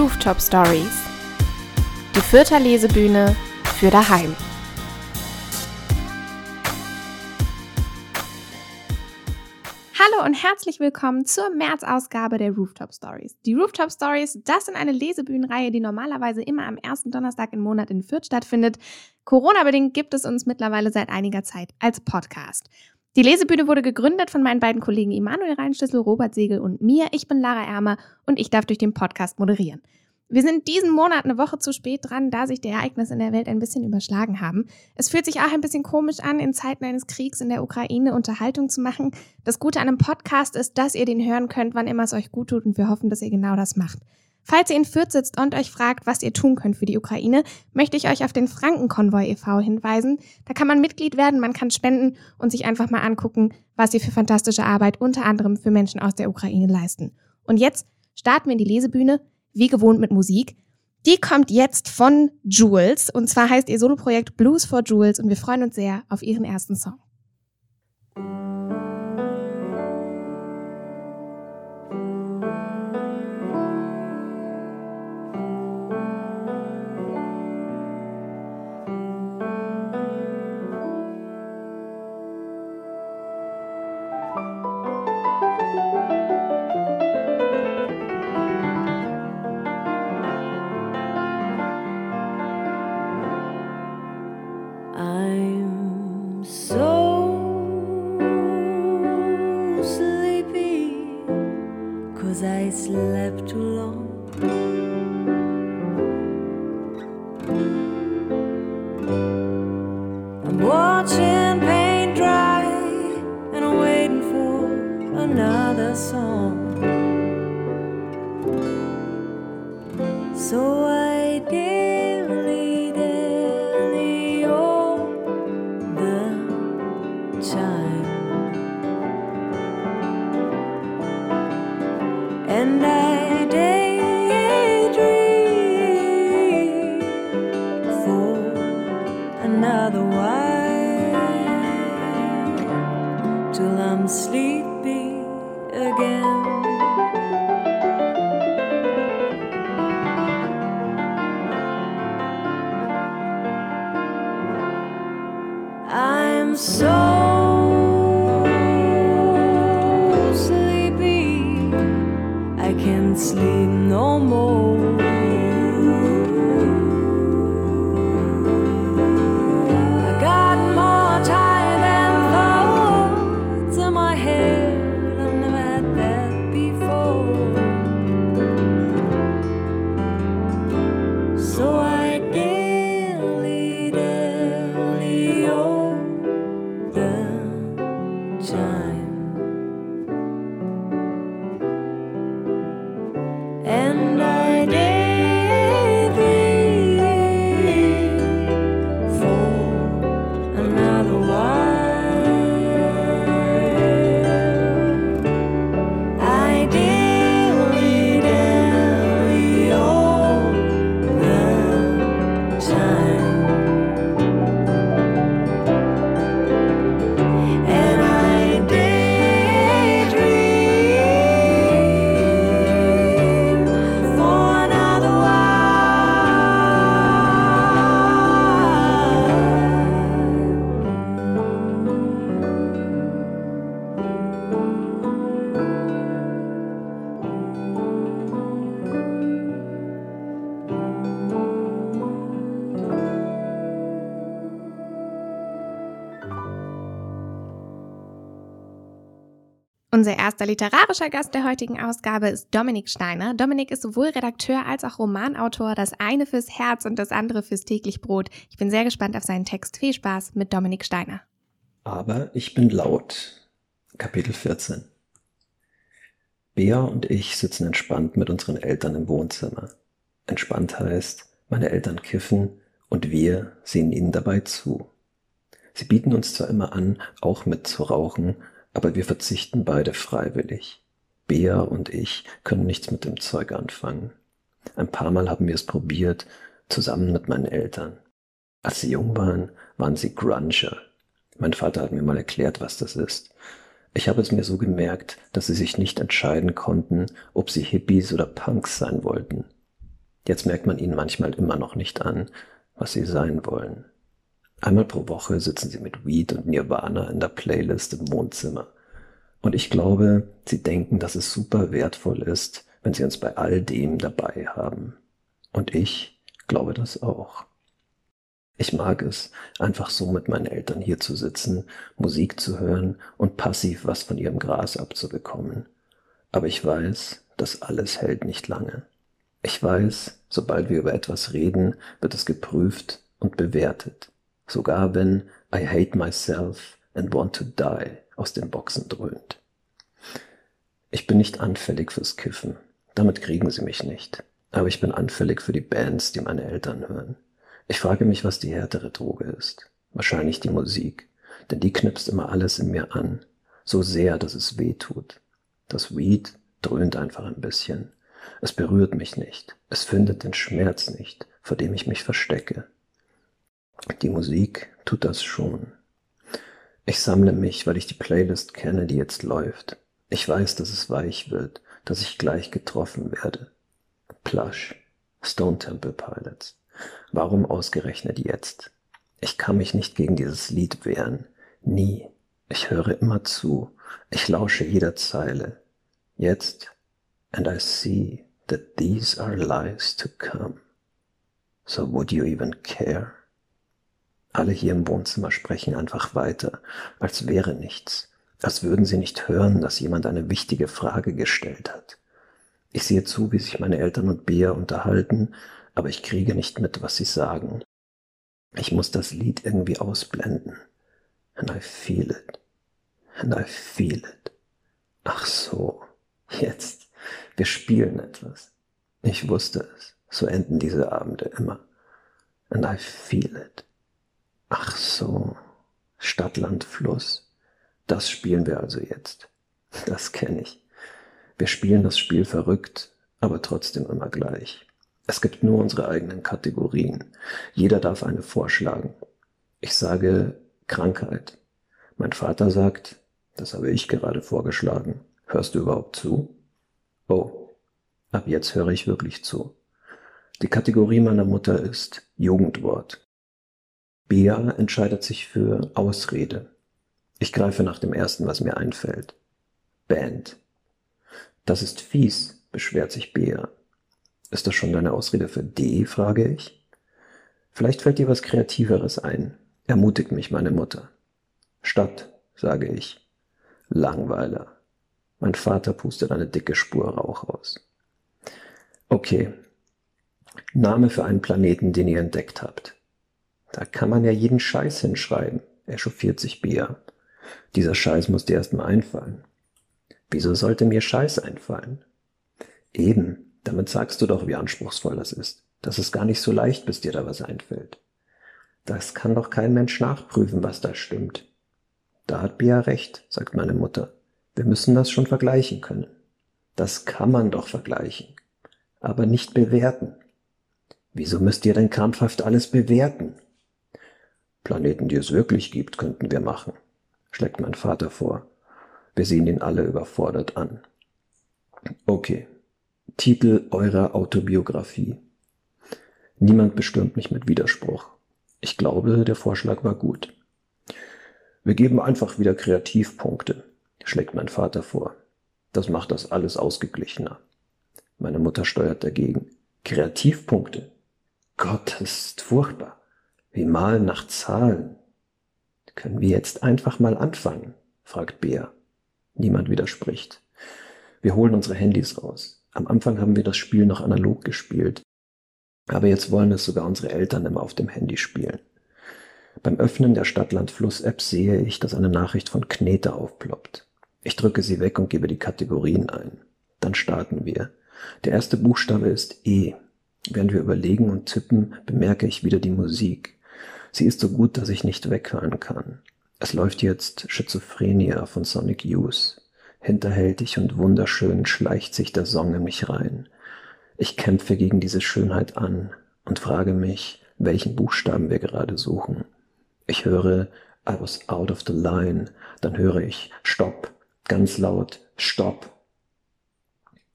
Rooftop Stories. Die Fürther Lesebühne für daheim. Hallo und herzlich willkommen zur März-Ausgabe der Rooftop Stories. Die Rooftop Stories, das sind eine Lesebühnenreihe, die normalerweise immer am ersten Donnerstag im Monat in Fürth stattfindet. Corona-bedingt gibt es uns mittlerweile seit einiger Zeit als Podcast. Die Lesebühne wurde gegründet von meinen beiden Kollegen Immanuel Reinschlüssel, Robert Segel und mir. Ich bin Lara Ermer und ich darf durch den Podcast moderieren. Wir sind diesen Monat eine Woche zu spät dran, da sich die Ereignisse in der Welt ein bisschen überschlagen haben. Es fühlt sich auch ein bisschen komisch an, in Zeiten eines Kriegs in der Ukraine Unterhaltung zu machen. Das Gute an einem Podcast ist, dass ihr den hören könnt, wann immer es euch gut tut und wir hoffen, dass ihr genau das macht. Falls ihr in Fürth sitzt und euch fragt, was ihr tun könnt für die Ukraine, möchte ich euch auf den Frankenkonvoi e.V. hinweisen. Da kann man Mitglied werden, man kann spenden und sich einfach mal angucken, was sie für fantastische Arbeit unter anderem für Menschen aus der Ukraine leisten. Und jetzt starten wir in die Lesebühne, wie gewohnt mit Musik. Die kommt jetzt von Jules und zwar heißt ihr Soloprojekt Blues for Jules und wir freuen uns sehr auf ihren ersten Song. I slept too long. So erster literarischer Gast der heutigen Ausgabe ist Dominik Steiner. Dominik ist sowohl Redakteur als auch Romanautor, das eine fürs Herz und das andere fürs täglich Brot. Ich bin sehr gespannt auf seinen Text. Viel Spaß mit Dominik Steiner. Aber ich bin laut. Kapitel 14. Bea und ich sitzen entspannt mit unseren Eltern im Wohnzimmer. Entspannt heißt, meine Eltern kiffen und wir sehen ihnen dabei zu. Sie bieten uns zwar immer an, auch mitzurauchen, aber wir verzichten beide freiwillig. Bea und ich können nichts mit dem Zeug anfangen. Ein paar Mal haben wir es probiert, zusammen mit meinen Eltern. Als sie jung waren, waren sie Grunger. Mein Vater hat mir mal erklärt, was das ist. Ich habe es mir so gemerkt, dass sie sich nicht entscheiden konnten, ob sie Hippies oder Punks sein wollten. Jetzt merkt man ihnen manchmal immer noch nicht an, was sie sein wollen. Einmal pro Woche sitzen sie mit Weed und Nirvana in der Playlist im Wohnzimmer. Und ich glaube, sie denken, dass es super wertvoll ist, wenn sie uns bei all dem dabei haben. Und ich glaube das auch. Ich mag es, einfach so mit meinen Eltern hier zu sitzen, Musik zu hören und passiv was von ihrem Gras abzubekommen. Aber ich weiß, das alles hält nicht lange. Ich weiß, sobald wir über etwas reden, wird es geprüft und bewertet. Sogar wenn I hate myself and want to die aus den Boxen dröhnt. Ich bin nicht anfällig fürs Kiffen. Damit kriegen sie mich nicht. Aber ich bin anfällig für die Bands, die meine Eltern hören. Ich frage mich, was die härtere Droge ist. Wahrscheinlich die Musik, denn die knipst immer alles in mir an, so sehr, dass es weh tut. Das Weed dröhnt einfach ein bisschen. Es berührt mich nicht. Es findet den Schmerz nicht, vor dem ich mich verstecke. Die Musik tut das schon. Ich sammle mich, weil ich die Playlist kenne, die jetzt läuft. Ich weiß, dass es weich wird, dass ich gleich getroffen werde. Plush, Stone Temple Pilots. Warum ausgerechnet jetzt? Ich kann mich nicht gegen dieses Lied wehren. Nie. Ich höre immer zu. Ich lausche jeder Zeile. Jetzt, and I see that these are lies to come. So would you even care? Alle hier im Wohnzimmer sprechen einfach weiter, als wäre nichts, als würden sie nicht hören, dass jemand eine wichtige Frage gestellt hat. Ich sehe zu, wie sich meine Eltern und Bea unterhalten, aber ich kriege nicht mit, was sie sagen. Ich muss das Lied irgendwie ausblenden. And I feel it. And I feel it. Ach so, jetzt. Wir spielen etwas. Ich wusste es. So enden diese Abende immer. And I feel it. Ach so, Stadt, Land, Fluss. Das spielen wir also jetzt. Das kenne ich. Wir spielen das Spiel verrückt, aber trotzdem immer gleich. Es gibt nur unsere eigenen Kategorien. Jeder darf eine vorschlagen. Ich sage Krankheit. Mein Vater sagt, das habe ich gerade vorgeschlagen. Hörst du überhaupt zu? Oh, ab jetzt höre ich wirklich zu. Die Kategorie meiner Mutter ist Jugendwort. Bea entscheidet sich für Ausrede. Ich greife nach dem ersten, was mir einfällt. Band. Das ist fies, beschwert sich Bea. Ist das schon deine Ausrede für D, frage ich. Vielleicht fällt dir was Kreativeres ein, ermutigt mich meine Mutter. Stadt, sage ich. Langweiler. Mein Vater pustet eine dicke Spur Rauch aus. Okay. Name für einen Planeten, den ihr entdeckt habt. Da kann man ja jeden Scheiß hinschreiben, echauffiert sich Bea. Dieser Scheiß muss dir erst mal einfallen. Wieso sollte mir Scheiß einfallen? Eben, damit sagst du doch, wie anspruchsvoll das ist. Das ist gar nicht so leicht, bis dir da was einfällt. Das kann doch kein Mensch nachprüfen, was da stimmt. Da hat Bea recht, sagt meine Mutter. Wir müssen das schon vergleichen können. Das kann man doch vergleichen, aber nicht bewerten. Wieso müsst ihr denn krampfhaft alles bewerten? Planeten, die es wirklich gibt, könnten wir machen, schlägt mein Vater vor. Wir sehen ihn alle überfordert an. Okay. Titel eurer Autobiografie. Niemand bestürmt mich mit Widerspruch. Ich glaube, der Vorschlag war gut. Wir geben einfach wieder Kreativpunkte, schlägt mein Vater vor. Das macht das alles ausgeglichener. Meine Mutter steuert dagegen. Kreativpunkte? Gott, das ist furchtbar. Wie malen nach Zahlen. Können wir jetzt einfach mal anfangen? fragt Bea. Niemand widerspricht. Wir holen unsere Handys raus. Am Anfang haben wir das Spiel noch analog gespielt. Aber jetzt wollen es sogar unsere Eltern immer auf dem Handy spielen. Beim Öffnen der Stadtland-Fluss-App sehe ich, dass eine Nachricht von Knete aufploppt. Ich drücke sie weg und gebe die Kategorien ein. Dann starten wir. Der erste Buchstabe ist E. Während wir überlegen und tippen, bemerke ich wieder die Musik. Sie ist so gut, dass ich nicht weghören kann. Es läuft jetzt Schizophrenia von Sonic Youth. Hinterhältig und wunderschön schleicht sich der Song in mich rein. Ich kämpfe gegen diese Schönheit an und frage mich, welchen Buchstaben wir gerade suchen. Ich höre I was out of the line, dann höre ich Stopp, ganz laut Stopp.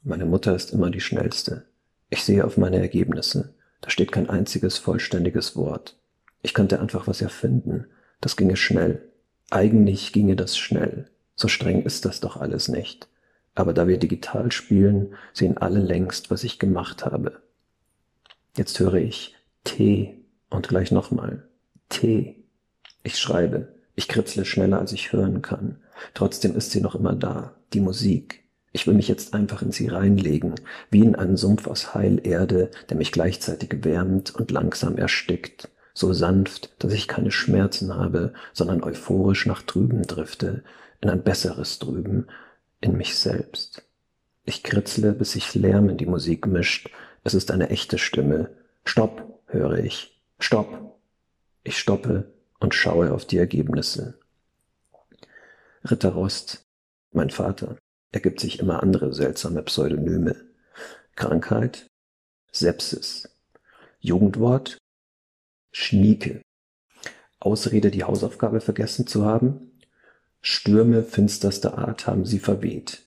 Meine Mutter ist immer die schnellste. Ich sehe auf meine Ergebnisse. Da steht kein einziges vollständiges Wort. Ich könnte einfach was erfinden. Das ginge schnell. Eigentlich ginge das schnell. So streng ist das doch alles nicht. Aber da wir digital spielen, sehen alle längst, was ich gemacht habe. Jetzt höre ich T und gleich nochmal T. Ich schreibe. Ich kritzle schneller, als ich hören kann. Trotzdem ist sie noch immer da, die Musik. Ich will mich jetzt einfach in sie reinlegen, wie in einen Sumpf aus Heilerde, der mich gleichzeitig wärmt und langsam erstickt, so sanft, dass ich keine Schmerzen habe, sondern euphorisch nach drüben drifte, in ein besseres drüben, in mich selbst. Ich kritzle, bis sich Lärm in die Musik mischt. Es ist eine echte Stimme. Stopp, höre ich. Stopp. Ich stoppe und schaue auf die Ergebnisse. Ritter Rost, mein Vater, er gibt sich immer andere seltsame Pseudonyme. Krankheit, Sepsis, Jugendwort, Schnieke, Ausrede, die Hausaufgabe vergessen zu haben, Stürme finsterster Art haben sie verweht.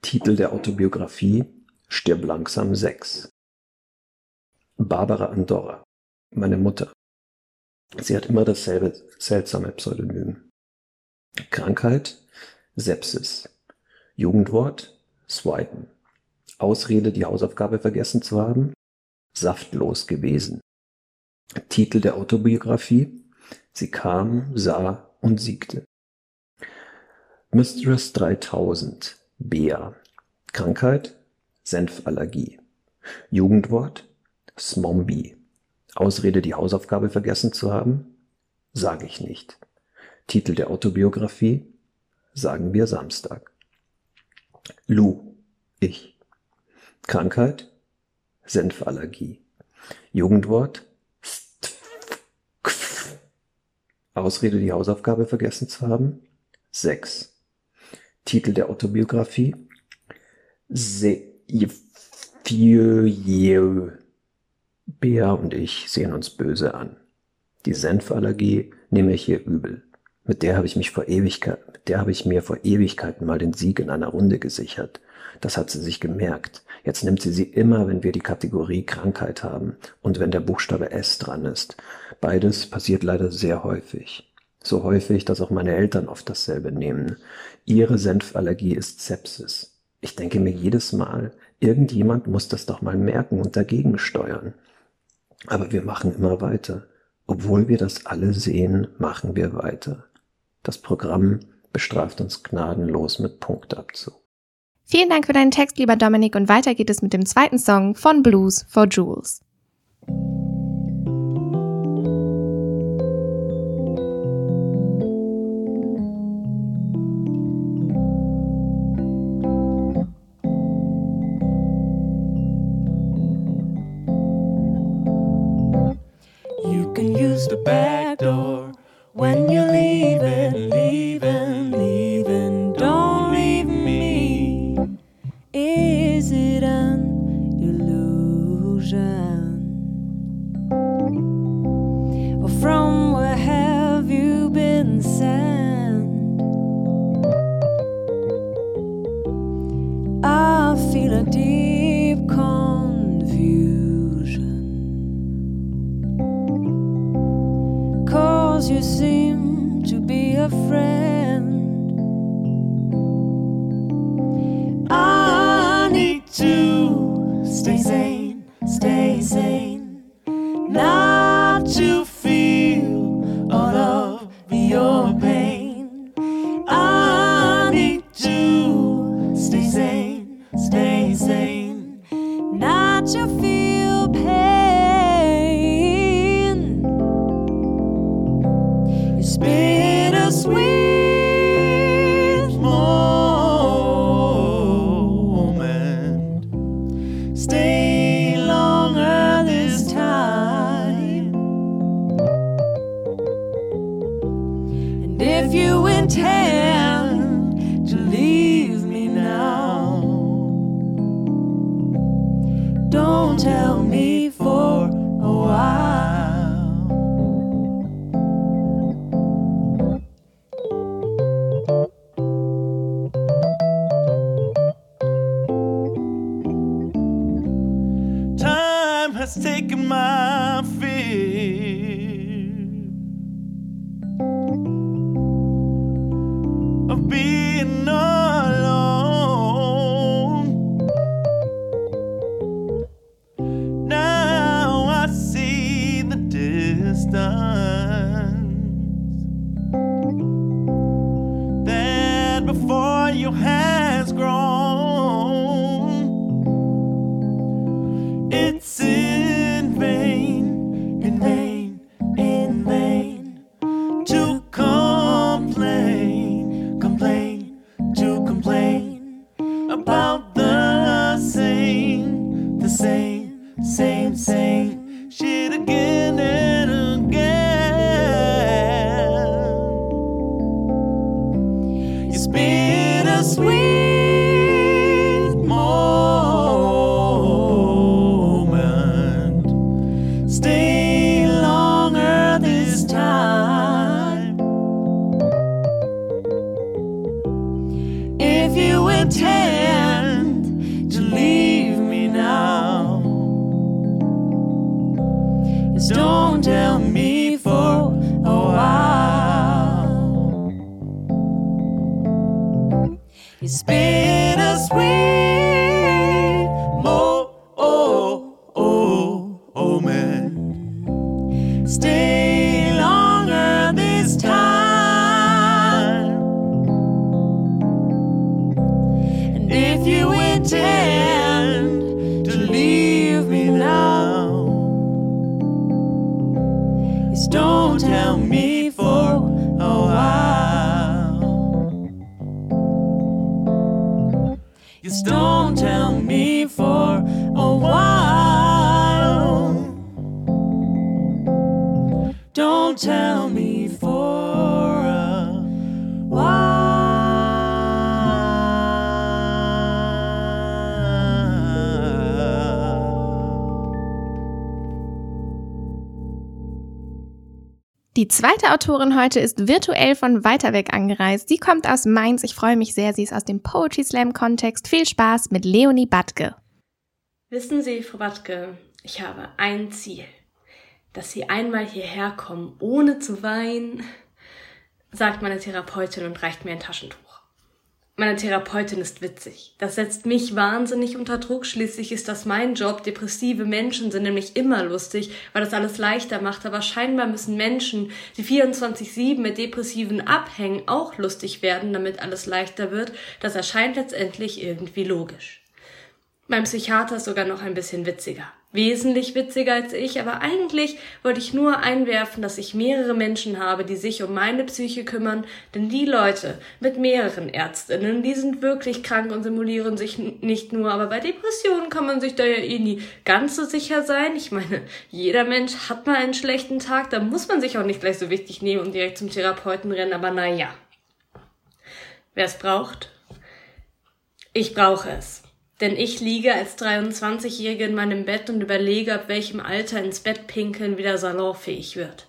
Titel der Autobiografie Stirb langsam 6. Barbara Andorra, meine Mutter. Sie hat immer dasselbe seltsame Pseudonym. Krankheit Sepsis. Jugendwort Swipen. Ausrede, die Hausaufgabe vergessen zu haben Saftlos gewesen. Titel der Autobiografie Sie kam, sah und siegte. Mistress 3000, Bea. Krankheit, Senfallergie. Jugendwort, Smombie. Ausrede, die Hausaufgabe vergessen zu haben? Sage ich nicht. Titel der Autobiografie? Sagen wir Samstag. Lu, ich. Krankheit, Senfallergie. Jugendwort, Ausrede, die Hausaufgabe vergessen zu haben? Sechs. Titel der Autobiografie Bea und ich sehen uns böse an. Die Senfallergie nehme ich hier übel. Mit der habe ich mich vor Ewigkeit, mit der habe ich mir vor Ewigkeiten mal den Sieg in einer Runde gesichert. Das hat sie sich gemerkt. Jetzt nimmt sie sie immer, wenn wir die Kategorie Krankheit haben und wenn der Buchstabe S dran ist. Beides passiert leider sehr häufig. So häufig, dass auch meine Eltern oft dasselbe nehmen. Ihre Senfallergie ist Sepsis. Ich denke mir jedes Mal, irgendjemand muss das doch mal merken und dagegen steuern. Aber wir machen immer weiter. Obwohl wir das alle sehen, machen wir weiter. Das Programm bestraft uns gnadenlos mit Punktabzug. Vielen Dank für deinen Text, lieber Dominik, und weiter geht es mit dem zweiten Song von Blues for Jules. use the back door when you're leaving, leave. My fear sweet. Just don't tell me for a while. Just don't tell me for a while. Don't tell Die zweite Autorin heute ist virtuell von weiter weg angereist. Sie kommt aus Mainz. Ich freue mich sehr. Sie ist aus dem Poetry Slam Kontext. Viel Spaß mit Leonie Batke. Wissen Sie, Frau Batke, ich habe ein Ziel. Dass Sie einmal hierher kommen, ohne zu weinen, sagt meine Therapeutin und reicht mir ein Taschentuch. Meine Therapeutin ist witzig. Das setzt mich wahnsinnig unter Druck. Schließlich ist das mein Job. Depressive Menschen sind nämlich immer lustig, weil das alles leichter macht. Aber scheinbar müssen Menschen, die 24-7 mit Depressiven abhängen, auch lustig werden, damit alles leichter wird. Das erscheint letztendlich irgendwie logisch. Mein Psychiater ist sogar noch ein bisschen witziger. Wesentlich witziger als ich, aber eigentlich wollte ich nur einwerfen, dass ich mehrere Menschen habe, die sich um meine Psyche kümmern, denn die Leute mit mehreren Ärztinnen, die sind wirklich krank und simulieren sich nicht nur, aber bei Depressionen kann man sich da ja eh nie ganz so sicher sein. Ich meine, jeder Mensch hat mal einen schlechten Tag, da muss man sich auch nicht gleich so wichtig nehmen und direkt zum Therapeuten rennen, aber naja. Wer es braucht, ich brauche es. Denn ich liege als 23-Jährige in meinem Bett und überlege, ab welchem Alter ins Bett pinkeln wieder salonfähig wird.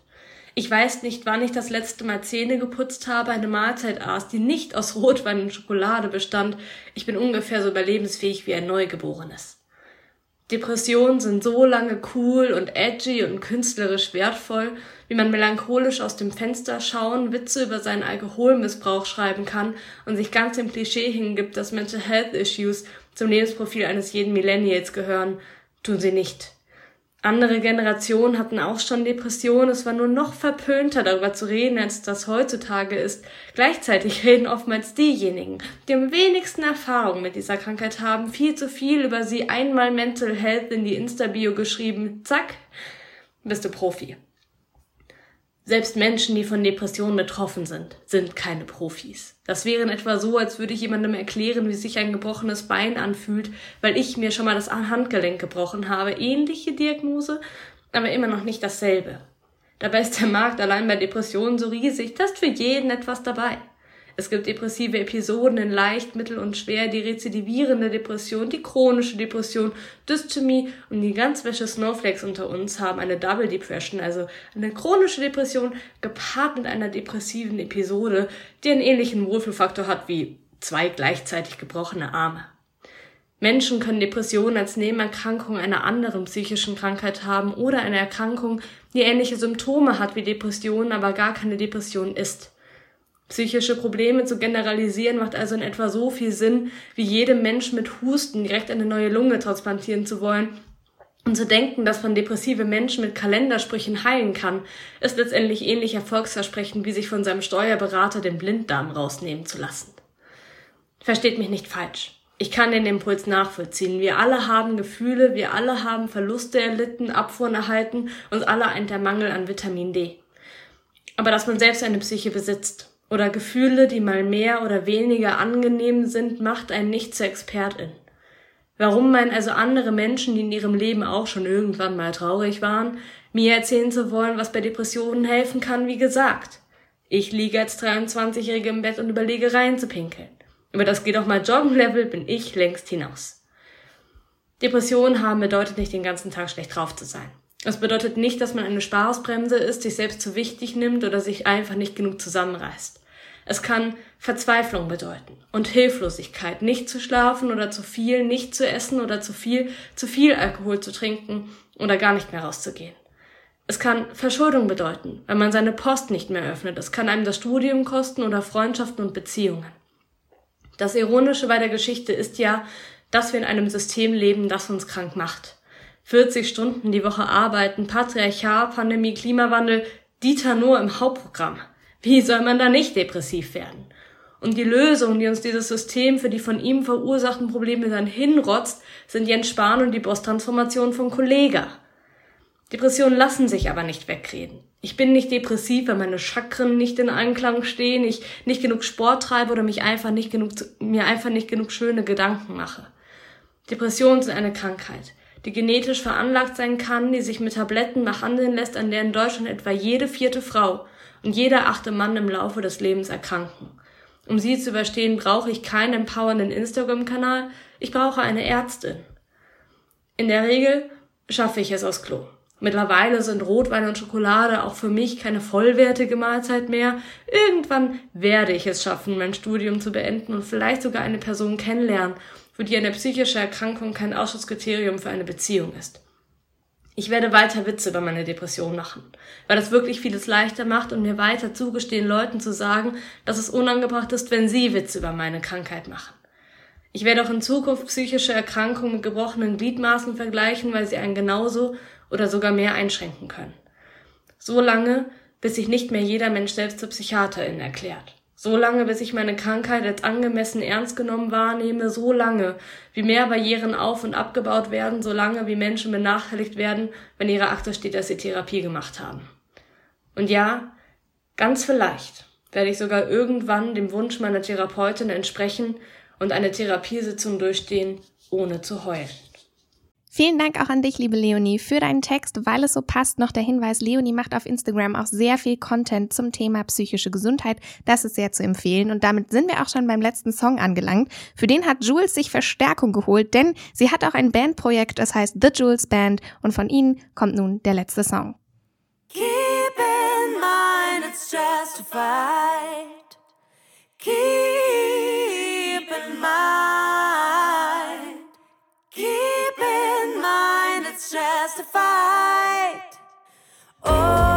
Ich weiß nicht, wann ich das letzte Mal Zähne geputzt habe, eine Mahlzeit aß, die nicht aus Rotwein und Schokolade bestand. Ich bin ungefähr so überlebensfähig wie ein Neugeborenes. Depressionen sind so lange cool und edgy und künstlerisch wertvoll, wie man melancholisch aus dem Fenster schauen, Witze über seinen Alkoholmissbrauch schreiben kann und sich ganz dem Klischee hingibt, dass Mental Health Issues zum Lebensprofil eines jeden Millennials gehören, tun sie nicht. Andere Generationen hatten auch schon Depressionen, es war nur noch verpönter darüber zu reden, als das heutzutage ist. Gleichzeitig reden oftmals diejenigen, die am wenigsten Erfahrung mit dieser Krankheit haben, viel zu viel über sie einmal Mental Health in die Insta-Bio geschrieben, zack, bist du Profi. Selbst Menschen, die von Depressionen betroffen sind, sind keine Profis. Das wäre in etwa so, als würde ich jemandem erklären, wie sich ein gebrochenes Bein anfühlt, weil ich mir schon mal das Handgelenk gebrochen habe. Ähnliche Diagnose, aber immer noch nicht dasselbe. Dabei ist der Markt allein bei Depressionen so riesig, da ist für jeden etwas dabei. Es gibt depressive Episoden in leicht, mittel und schwer, die rezidivierende Depression, die chronische Depression, Dystomie und die ganz wäsche Snowflakes unter uns haben eine Double Depression, also eine chronische Depression gepaart mit einer depressiven Episode, die einen ähnlichen Wohlfühlfaktor hat wie zwei gleichzeitig gebrochene Arme. Menschen können Depressionen als Nebenerkrankung einer anderen psychischen Krankheit haben oder eine Erkrankung, die ähnliche Symptome hat wie Depressionen, aber gar keine Depression ist. Psychische Probleme zu generalisieren macht also in etwa so viel Sinn, wie jedem Menschen mit Husten direkt eine neue Lunge transplantieren zu wollen. Und zu denken, dass man depressive Menschen mit Kalendersprüchen heilen kann, ist letztendlich ähnlich erfolgsversprechend, wie sich von seinem Steuerberater den Blinddarm rausnehmen zu lassen. Versteht mich nicht falsch. Ich kann den Impuls nachvollziehen. Wir alle haben Gefühle, wir alle haben Verluste erlitten, Abfuhren erhalten, uns alle eint der Mangel an Vitamin D. Aber dass man selbst eine Psyche besitzt oder Gefühle, die mal mehr oder weniger angenehm sind, macht einen nicht zur Expertin. Warum meinen also andere Menschen, die in ihrem Leben auch schon irgendwann mal traurig waren, mir erzählen zu wollen, was bei Depressionen helfen kann, wie gesagt? Ich liege als 23-Jährige im Bett und überlege reinzupinkeln. Über das geht auch mal Joggen-Level bin ich längst hinaus. Depressionen haben bedeutet nicht den ganzen Tag schlecht drauf zu sein. Es bedeutet nicht, dass man eine Spaßbremse ist, sich selbst zu wichtig nimmt oder sich einfach nicht genug zusammenreißt. Es kann Verzweiflung bedeuten und Hilflosigkeit, nicht zu schlafen oder zu viel, nicht zu essen oder zu viel, zu viel Alkohol zu trinken oder gar nicht mehr rauszugehen. Es kann Verschuldung bedeuten, wenn man seine Post nicht mehr öffnet. Es kann einem das Studium kosten oder Freundschaften und Beziehungen. Das Ironische bei der Geschichte ist ja, dass wir in einem System leben, das uns krank macht. 40 Stunden die Woche arbeiten, Patriarchat, Pandemie, Klimawandel, Dieter nur im Hauptprogramm. Wie soll man da nicht depressiv werden? Und die Lösung, die uns dieses System für die von ihm verursachten Probleme dann hinrotzt, sind Jens Spahn und die Boss-Transformation von Kollega. Depressionen lassen sich aber nicht wegreden. Ich bin nicht depressiv, weil meine Chakren nicht in Einklang stehen, ich nicht genug Sport treibe oder mich einfach nicht genug, mir einfach nicht genug schöne Gedanken mache. Depressionen sind eine Krankheit, die genetisch veranlagt sein kann, die sich mit Tabletten behandeln lässt, an der in Deutschland etwa jede vierte Frau und jeder achte Mann im Laufe des Lebens erkranken. Um sie zu überstehen, brauche ich keinen empowernden Instagram-Kanal, ich brauche eine Ärztin. In der Regel schaffe ich es aus Klo. Mittlerweile sind Rotwein und Schokolade auch für mich keine vollwertige Mahlzeit mehr. Irgendwann werde ich es schaffen, mein Studium zu beenden und vielleicht sogar eine Person kennenlernen, für die eine psychische Erkrankung kein Ausschusskriterium für eine Beziehung ist. Ich werde weiter Witze über meine Depression machen, weil das wirklich vieles leichter macht und mir weiter zugestehen, Leuten zu sagen, dass es unangebracht ist, wenn sie Witze über meine Krankheit machen. Ich werde auch in Zukunft psychische Erkrankungen mit gebrochenen Gliedmaßen vergleichen, weil sie einen genauso oder sogar mehr einschränken können. So lange, bis sich nicht mehr jeder Mensch selbst zur Psychiaterin erklärt. So lange, bis ich meine Krankheit als angemessen ernst genommen wahrnehme, so lange, wie mehr Barrieren auf und abgebaut werden, so lange, wie Menschen benachteiligt werden, wenn ihre Akte steht, dass sie Therapie gemacht haben. Und ja, ganz vielleicht werde ich sogar irgendwann dem Wunsch meiner Therapeutin entsprechen und eine Therapiesitzung durchstehen, ohne zu heulen. Vielen Dank auch an dich, liebe Leonie, für deinen Text. Weil es so passt, noch der Hinweis, Leonie macht auf Instagram auch sehr viel Content zum Thema psychische Gesundheit. Das ist sehr zu empfehlen. Und damit sind wir auch schon beim letzten Song angelangt. Für den hat Jules sich Verstärkung geholt, denn sie hat auch ein Bandprojekt, das heißt The Jules Band. Und von ihnen kommt nun der letzte Song. Keep in mind it's justified. Keep in mind. Mind it's justified. Oh,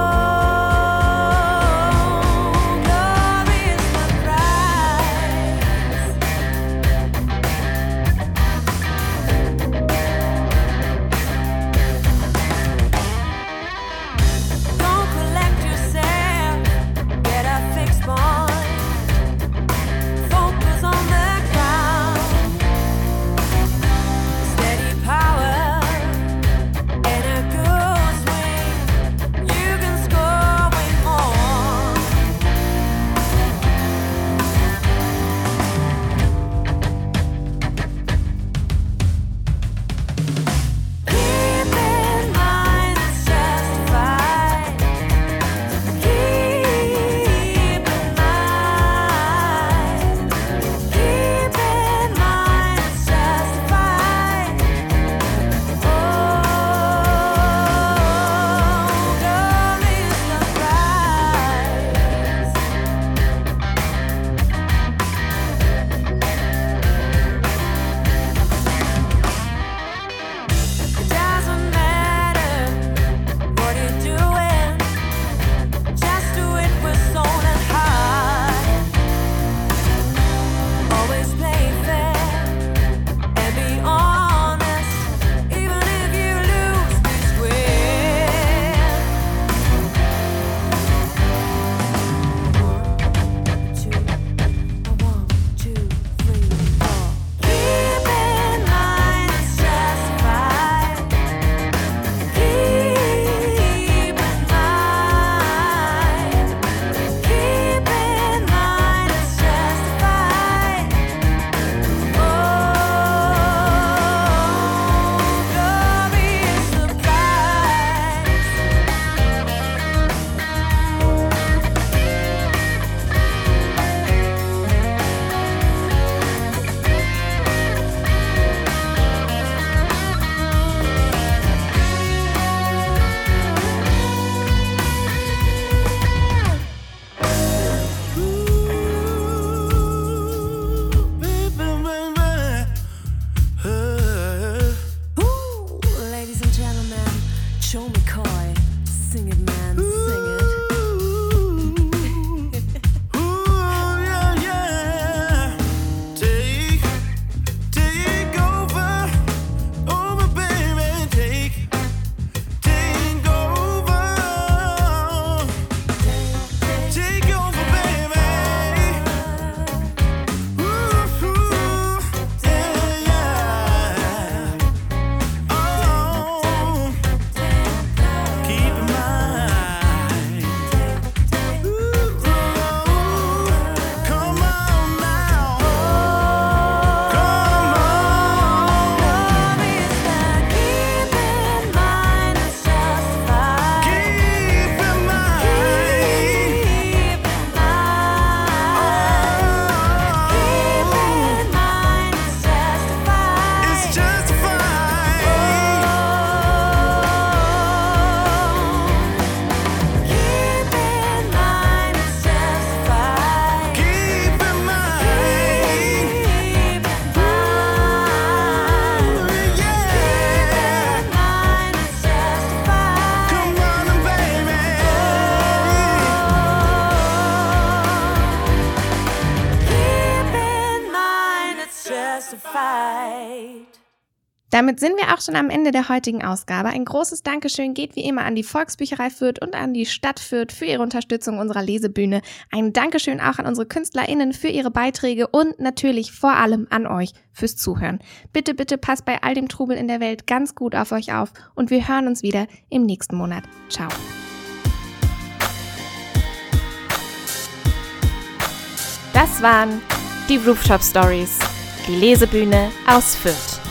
Damit sind wir auch schon am Ende der heutigen Ausgabe. Ein großes Dankeschön geht wie immer an die Volksbücherei Fürth und an die Stadt Fürth für ihre Unterstützung unserer Lesebühne. Ein Dankeschön auch an unsere KünstlerInnen für ihre Beiträge und natürlich vor allem an euch fürs Zuhören. Bitte, bitte passt bei all dem Trubel in der Welt ganz gut auf euch auf und wir hören uns wieder im nächsten Monat. Ciao. Das waren die Rooftop Stories, die Lesebühne aus Fürth.